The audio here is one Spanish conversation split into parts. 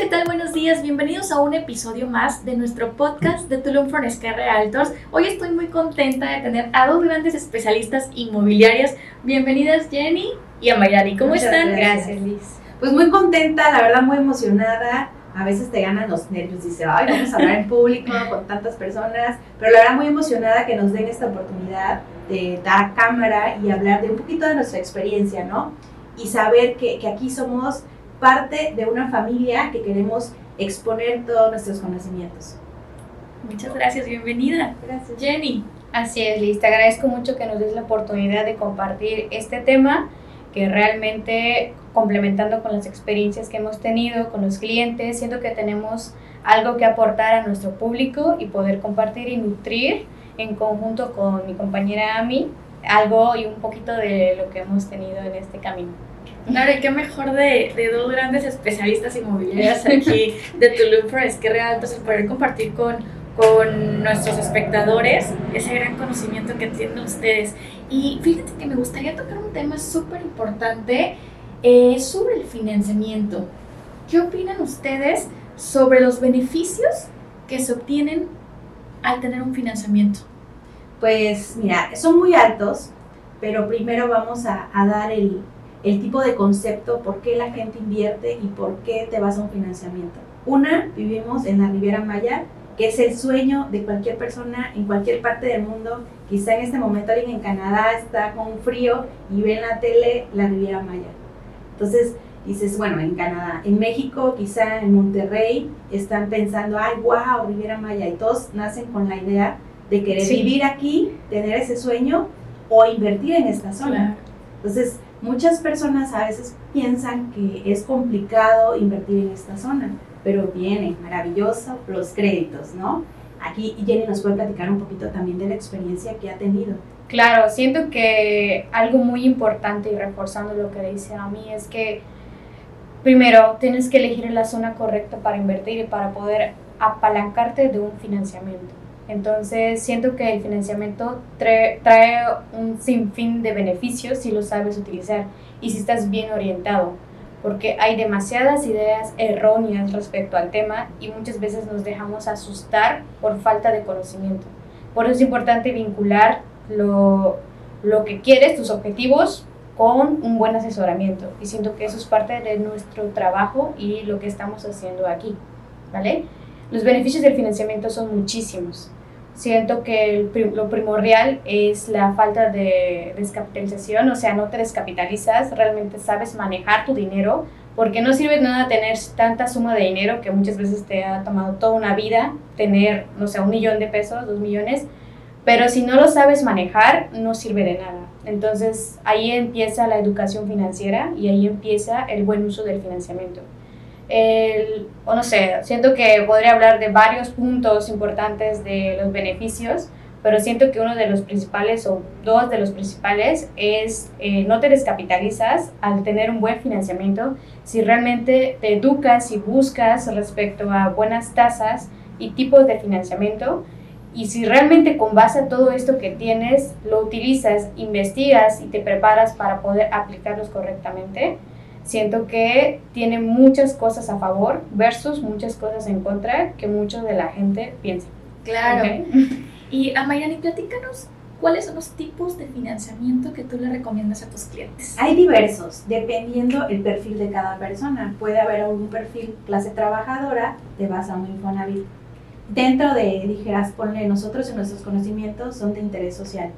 ¿qué tal? Buenos días, bienvenidos a un episodio más de nuestro podcast de Tulum for Sky Realtors. Hoy estoy muy contenta de tener a dos grandes especialistas inmobiliarias. Bienvenidas Jenny y Amayari, ¿cómo Muchas están? Gracias, Liz. Pues muy contenta, la verdad muy emocionada. A veces te ganan los nervios, dice, ay, vamos a hablar en público con tantas personas, pero la verdad muy emocionada que nos den esta oportunidad de dar cámara y hablar de un poquito de nuestra experiencia, ¿no? Y saber que, que aquí somos parte de una familia que queremos exponer todos nuestros conocimientos. Muchas gracias, bienvenida. Gracias. Jenny, Así es, Liz. Te agradezco mucho que nos des la oportunidad de compartir este tema que realmente complementando con las experiencias que hemos tenido con los clientes, siento que tenemos algo que aportar a nuestro público y poder compartir y nutrir en conjunto con mi compañera Ami algo y un poquito de lo que hemos tenido en este camino. Claro, y qué mejor de, de dos grandes especialistas inmobiliarias aquí de Tulum Sky Realtors el poder compartir con, con nuestros espectadores ese gran conocimiento que tienen ustedes. Y fíjate que me gustaría tocar un tema súper importante eh, sobre el financiamiento. ¿Qué opinan ustedes sobre los beneficios que se obtienen al tener un financiamiento? Pues mira, son muy altos, pero primero vamos a, dar el, el tipo de concepto, por qué la gente invierte y por qué te vas a un financiamiento. Una, vivimos en la Riviera Maya, que es el sueño de cualquier persona en cualquier parte del mundo. Quizá en este momento alguien en Canadá está con frío y ve en la tele la Riviera Maya. Entonces dices, bueno, en Canadá, en México, quizá en Monterrey, están pensando, ay, wow, Riviera Maya, y todos nacen con la idea de querer Sí. vivir aquí, tener ese sueño o invertir en esta zona. Entonces, muchas personas a veces piensan que es complicado invertir en esta zona, pero viene maravilloso los créditos, ¿no? Aquí Jenny nos puede platicar un poquito también de la experiencia que ha tenido. Claro, siento que algo muy importante y reforzando lo que dice a mí es que primero tienes que elegir la zona correcta para invertir y para poder apalancarte de un financiamiento. Entonces siento que el financiamiento trae, trae un sinfín de beneficios si lo sabes utilizar y si estás bien orientado, porque hay demasiadas ideas erróneas respecto al tema y muchas veces nos dejamos asustar por falta de conocimiento. Por eso es importante vincular lo, lo que quieres, tus objetivos, con un buen asesoramiento. Y siento que eso es parte de nuestro trabajo y lo que estamos haciendo aquí, ¿vale? Los beneficios del financiamiento son muchísimos. Siento que el lo primordial es la falta de descapitalización, o sea, no te descapitalizas, realmente sabes manejar tu dinero, porque no sirve nada tener tanta suma de dinero que muchas veces te ha tomado toda una vida tener, no sé, un millón de pesos, dos millones, pero si no lo sabes manejar, no sirve de nada. Entonces ahí empieza la educación financiera y ahí empieza el buen uso del financiamiento. El, o no sé, siento que podría hablar de varios puntos importantes de los beneficios, pero siento que uno de los principales o dos de los principales es eh, no te descapitalizas al tener un buen financiamiento. Si realmente te educas y buscas respecto a buenas tasas y tipos de financiamiento y si realmente con base a todo esto que tienes lo utilizas, investigas y te preparas para poder aplicarlos correctamente, siento que tiene muchas cosas a favor versus muchas cosas en contra que mucho de la gente piensa. Claro. ¿ok? Y Amayani, platícanos cuáles son los tipos de financiamiento que tú le recomiendas a tus clientes. Hay diversos, dependiendo el perfil de cada persona. Puede haber un perfil clase trabajadora, te vas a un Infonavit. Dentro de, dijeras, ponle nosotros y nuestros conocimientos son de interés social.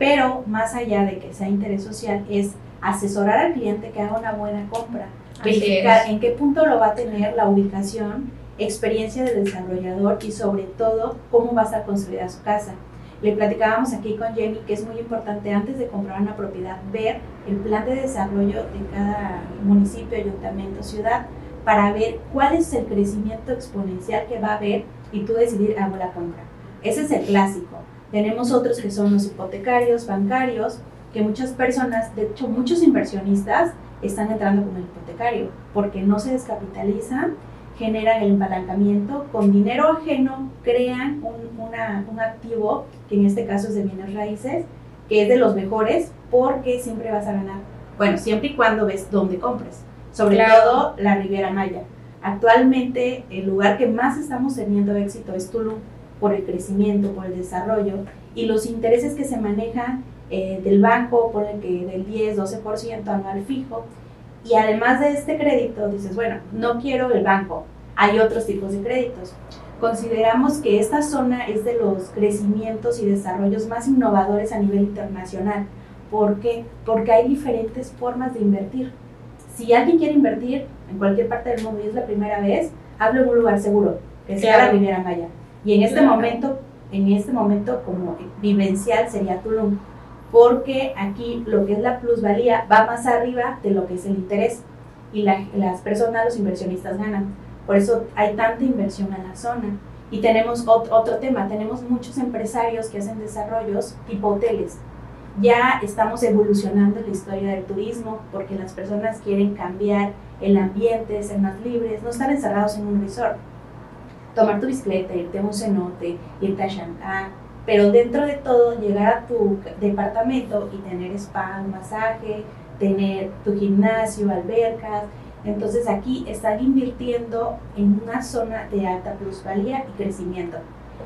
Pero más allá de que sea interés social, es asesorar al cliente que haga una buena compra. Verificar en qué punto lo va a tener la ubicación, experiencia del desarrollador y sobre todo cómo va a estar construida su casa. Le platicábamos aquí con Jenny que es muy importante antes de comprar una propiedad ver el plan de desarrollo de cada municipio, ayuntamiento, ciudad para ver cuál es el crecimiento exponencial que va a haber y tú decidir hago la compra. Ese es el clásico. Tenemos otros que son los hipotecarios, bancarios, que muchas personas, de hecho muchos inversionistas están entrando con el hipotecario porque no se descapitalizan, generan el empalancamiento, con dinero ajeno crean un, una- un activo, que en este caso es de bienes raíces, que es de los mejores porque siempre vas a ganar. Bueno, siempre y cuando ves dónde compres, sobre Claro. todo la Riviera Maya. Actualmente el lugar que más estamos teniendo éxito es Tulum por el crecimiento, por el desarrollo y los intereses que se manejan eh, del banco, por el que del 10, 12% anual fijo. Y además de este crédito, dices, bueno, no quiero el banco, hay otros tipos de créditos. Consideramos que esta zona es de los crecimientos y desarrollos más innovadores a nivel internacional. ¿Por qué? Porque hay diferentes formas de invertir. Si alguien quiere invertir en cualquier parte del mundo y es la primera vez, hablo en un lugar seguro, que sea la Riviera Maya. Y en este momento, en este momento como vivencial sería Tulum, porque aquí lo que es la plusvalía va más arriba de lo que es el interés y las personas, los inversionistas ganan. Por eso hay tanta inversión en la zona. Y tenemos otro, otro tema, tenemos muchos empresarios que hacen desarrollos tipo hoteles. Ya estamos evolucionando la historia del turismo porque las personas quieren cambiar el ambiente, ser más libres, no estar encerrados en un resort. Tomar tu bicicleta, irte a un cenote, irte a Shanghái, pero dentro de todo llegar a tu departamento y tener spa, masaje, tener tu gimnasio, albercas. Entonces aquí están invirtiendo en una zona de alta plusvalía y crecimiento.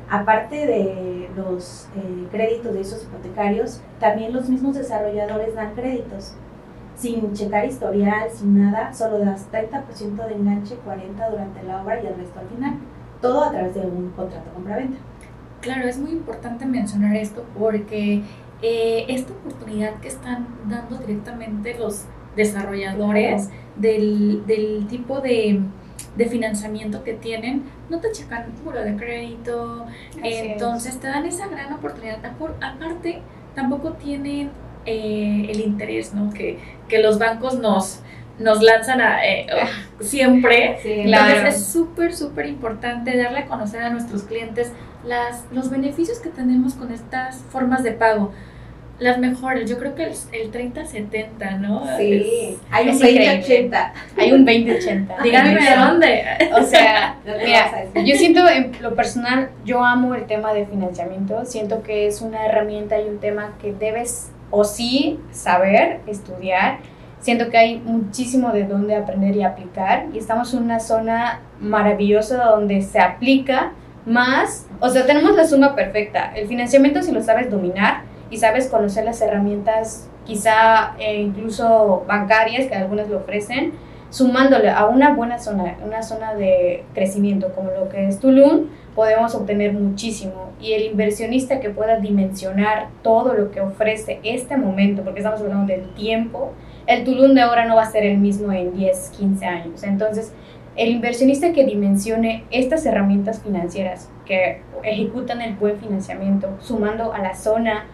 Aparte de los eh, créditos de esos hipotecarios, también los mismos desarrolladores dan créditos. Sin checar historial, sin nada, solo das 30% de enganche, 40% durante la obra y el resto al final. Todo a través de un contrato compra-venta. Claro, es muy importante mencionar esto porque eh, esta oportunidad que están dando directamente los desarrolladores del, tipo de, financiamiento que tienen, no te checan puro de crédito, entonces te dan esa gran oportunidad. Aparte, tampoco tienen eh, el interés ¿no? que, que los bancos nos, nos lanzan a, eh, siempre. Entonces es súper, súper importante darle a conocer a nuestros clientes las, los beneficios que tenemos con estas formas de pago. Las mejores, yo creo que el, el 30-70, ¿no? Sí, hay un 20-80. Hay un 20-80. Díganme de dónde. O sea, mira, yo siento en lo personal, yo amo el tema de financiamiento. Siento que es una herramienta y un tema que debes o sí saber, estudiar Siento que hay muchísimo de dónde aprender y aplicar y estamos en una zona maravillosa donde se aplica más, o sea, tenemos la suma perfecta. El financiamiento si lo sabes dominar y sabes conocer las herramientas quizá eh, incluso bancarias que algunas lo ofrecen, sumándole a una buena zona, una zona de crecimiento como lo que es Tulum, podemos obtener muchísimo. Y el inversionista que pueda dimensionar todo lo que ofrece este momento, porque estamos hablando del tiempo, el Tulum de ahora no va a ser el mismo en 10, 15 años. Entonces, el inversionista que dimensione estas herramientas financieras que ejecutan el buen financiamiento, sumando a la zona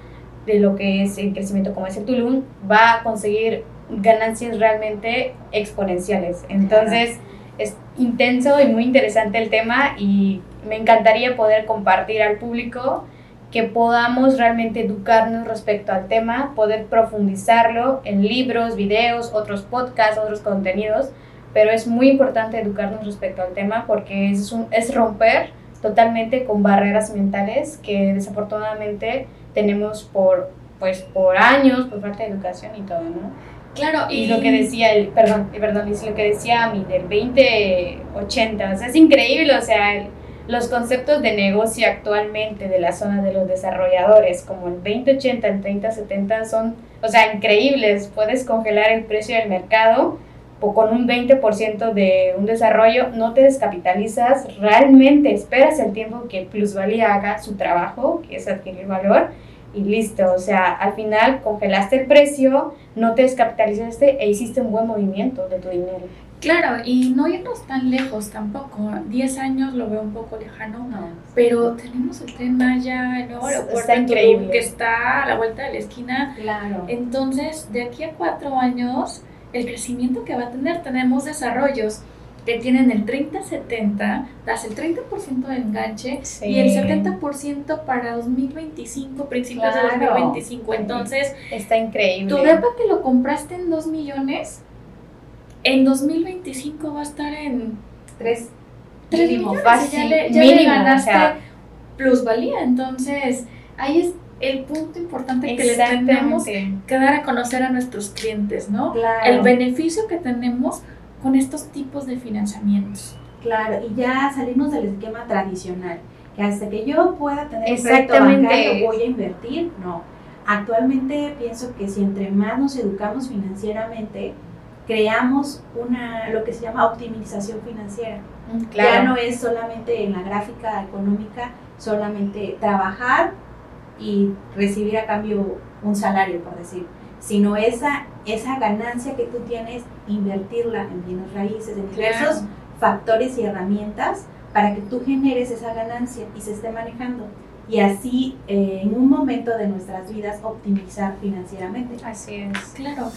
de lo que es el crecimiento como es el Tulum, va a conseguir ganancias realmente exponenciales. Entonces, es intenso y muy interesante el tema y me encantaría poder compartir al público que podamos realmente educarnos respecto al tema, poder profundizarlo en libros, videos, otros podcasts, otros contenidos, pero es muy importante educarnos respecto al tema porque es, un, es romper totalmente con barreras mentales que desafortunadamente tenemos por, pues, por años, por falta de educación y todo, ¿no? Claro, y, lo que decía el, perdón, perdón, y lo que decía a mí del 2080, o sea, es increíble, o sea, el, los conceptos de negocio actualmente de la zona de los desarrolladores, como el 2080, el 3070, son, o sea, increíbles. Puedes congelar el precio del mercado o con un 20% de un desarrollo, no te descapitalizas, realmente esperas el tiempo que Plusvalía haga su trabajo, que es adquirir valor, y listo. O sea, al final congelaste el precio, no te descapitalizaste e hiciste un buen movimiento de tu dinero. Claro, y no irnos tan lejos tampoco. 10 años lo veo un poco lejano, pero tenemos el tren Maya, el nuevo aeropuerto increíble. que está a la vuelta de la esquina. Claro. Entonces, de aquí a cuatro años, el crecimiento que va a tener, tenemos desarrollos que tienen el 30-70, das el 30% de enganche y el 70% para 2025, principios de 2025. Entonces, está increíble. Tu depa que lo compraste en 2 millones en 2025 va a estar en 3 mínimo, fácil, ya le, ganaste plusvalía. Entonces, ahí es el punto importante que le tenemos que dar a conocer a nuestros clientes, ¿no? El beneficio que tenemos con estos tipos de financiamientos. Claro, y ya salimos del esquema tradicional, que hasta que yo pueda tener un crédito bancario voy a invertir, no. Actualmente pienso que si entre más nos educamos financieramente, creamos una lo que se llama optimización financiera. Mm, ya no es solamente en la gráfica económica, solamente trabajar y recibir a cambio un salario, por decir, sino esa, esa ganancia que tú tienes, invertirla en bienes raíces, en diversos factores y herramientas para que tú generes esa ganancia y se esté manejando. Y así, eh, en un momento de nuestras vidas, optimizar financieramente. Así es. Claro.